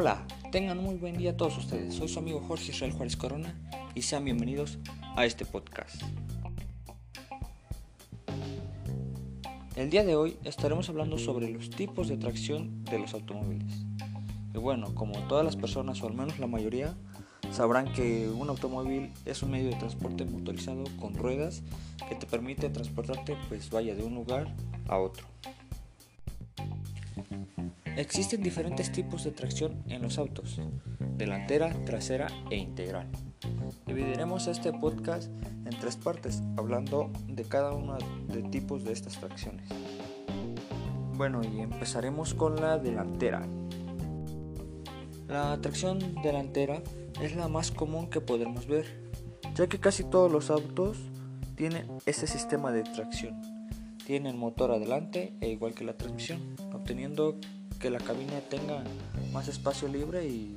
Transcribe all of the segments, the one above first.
Hola, tengan muy buen día todos ustedes. Soy su amigo Jorge Israel Juárez Corona y sean bienvenidos a este podcast. El día de hoy estaremos hablando sobre los tipos de tracción de los automóviles. Y bueno, como todas las personas, o al menos la mayoría, sabrán que un automóvil es un medio de transporte motorizado con ruedas que te permite transportarte pues vaya de un lugar a otro. Existen diferentes tipos de tracción en los autos, delantera, trasera e integral. Dividiremos este podcast en tres partes, hablando de cada uno de tipos de estas tracciones. Bueno, y empezaremos con la delantera. La tracción delantera es la más común que podemos ver, ya que casi todos los autos tienen este sistema de tracción. Tienen motor adelante e igual que la transmisión, obteniendo que la cabina tenga más espacio libre y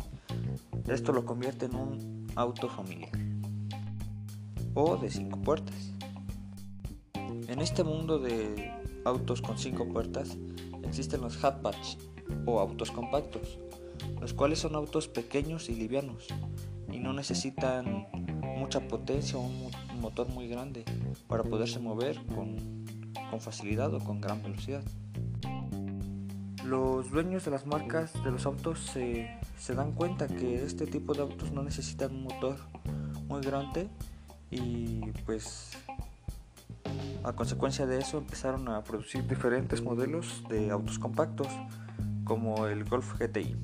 esto lo convierte en un auto familiar o de cinco puertas. En este mundo de autos con cinco puertas existen los hatchbacks o autos compactos, los cuales son autos pequeños y livianos y no necesitan mucha potencia o un motor muy grande para poderse mover con, con facilidad o con gran velocidad. Los dueños de las marcas de los autos se, dan cuenta que este tipo de autos no necesitan un motor muy grande y pues a consecuencia de eso empezaron a producir diferentes modelos de autos compactos como el Golf GTI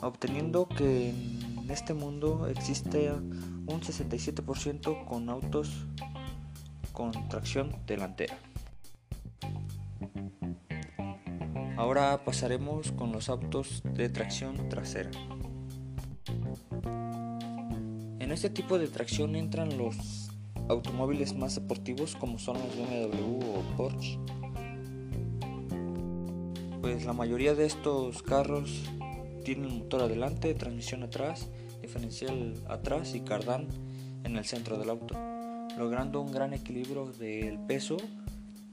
obteniendo que en este mundo existe un 67% con autos con tracción delantera Ahora pasaremos con los autos de tracción trasera. En este tipo de tracción entran los automóviles más deportivos como son los BMW o Porsche. Pues la mayoría de estos carros tienen motor adelante, transmisión atrás, diferencial atrás y cardán en el centro del auto, logrando un gran equilibrio del peso.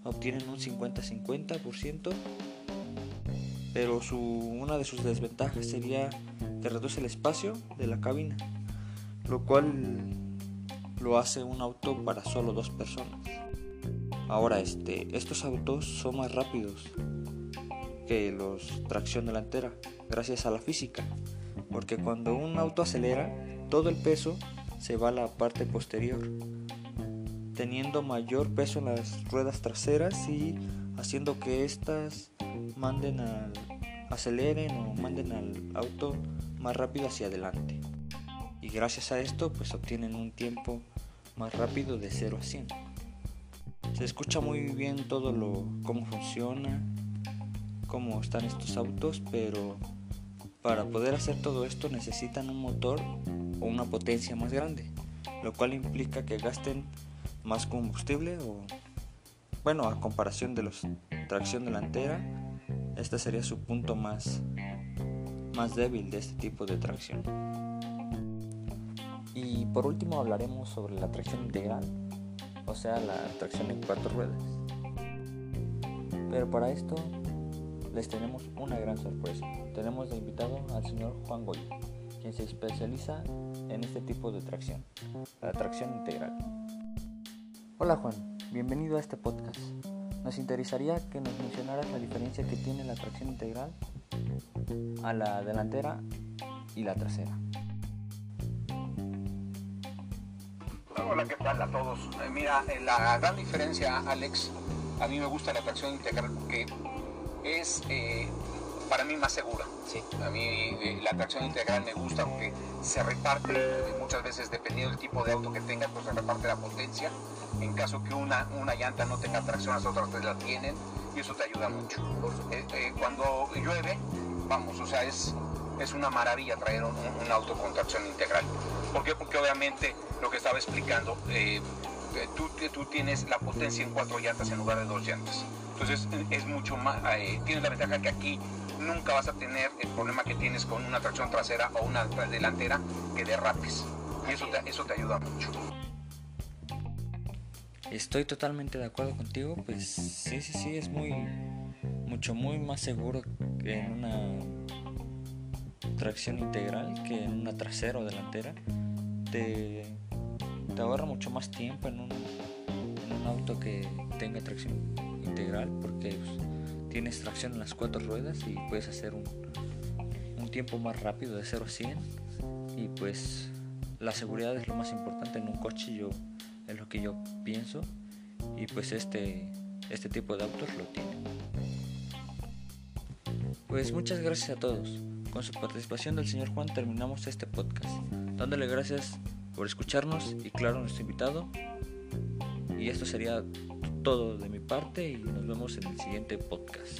Obtienen un 50-50% pero su, una de sus desventajas sería que reduce el espacio de la cabina, lo cual lo hace un auto para solo dos personas. Ahora, este, estos autos son más rápidos que los tracción delantera, gracias a la física, porque cuando un auto acelera, todo el peso se va a la parte posterior, teniendo mayor peso en las ruedas traseras y haciendo que éstas manden al, aceleren o manden al auto más rápido hacia adelante. Y gracias a esto pues obtienen un tiempo más rápido de 0 a 100. Se escucha muy bien todo lo cómo funciona, cómo están estos autos, pero para poder hacer todo esto necesitan un motor o una potencia más grande, lo cual implica que gasten más combustible o bueno, a comparación de los tracción delantera este sería su punto más, más débil de este tipo de tracción. Y por último hablaremos sobre la tracción integral, o sea, la tracción en cuatro ruedas. Pero para esto les tenemos una gran sorpresa. Tenemos de invitado al señor Juan Goy, quien se especializa en este tipo de tracción, la tracción integral. Hola Juan, bienvenido a este podcast. Nos interesaría que nos mencionaras la diferencia que tiene la tracción integral a la delantera y la trasera. Hola, ¿qué tal a todos? Eh, mira, eh, la gran diferencia, Alex, a mí me gusta la tracción integral porque es eh, para mí más segura. Sí. A mí eh, la tracción integral me gusta porque se reparte, eh, muchas veces dependiendo del tipo de auto que tengas, pues se reparte la potencia. En caso que una, una llanta no tenga tracción, las otras tres la tienen y eso te ayuda mucho. Eh, cuando llueve, vamos, o sea, es, es una maravilla traer un, auto con tracción integral. ¿Por qué? Porque obviamente lo que estaba explicando, tú, tú tienes la potencia en cuatro llantas en lugar de dos llantas. Entonces es mucho más, tienes la ventaja que aquí nunca vas a tener el problema que tienes con una tracción trasera o una delantera que derrapes. Y eso te, eso te ayuda mucho. Estoy totalmente de acuerdo contigo, pues sí, sí, sí, es muy, mucho, muy más seguro que en una tracción integral que en una trasera o delantera. Te, te ahorra mucho más tiempo en un, en un auto que tenga tracción integral porque pues, tienes tracción en las cuatro ruedas y puedes hacer un, un tiempo más rápido de 0 a 100 y pues la seguridad es lo más importante en un coche yo es lo que yo pienso. Y pues este este tipo de autos lo tiene pues muchas gracias a todos. Con su participación del señor Juan terminamos este podcast dándole gracias por escucharnos y claro nuestro invitado. Y esto sería todo de mi parte y nos vemos en el siguiente podcast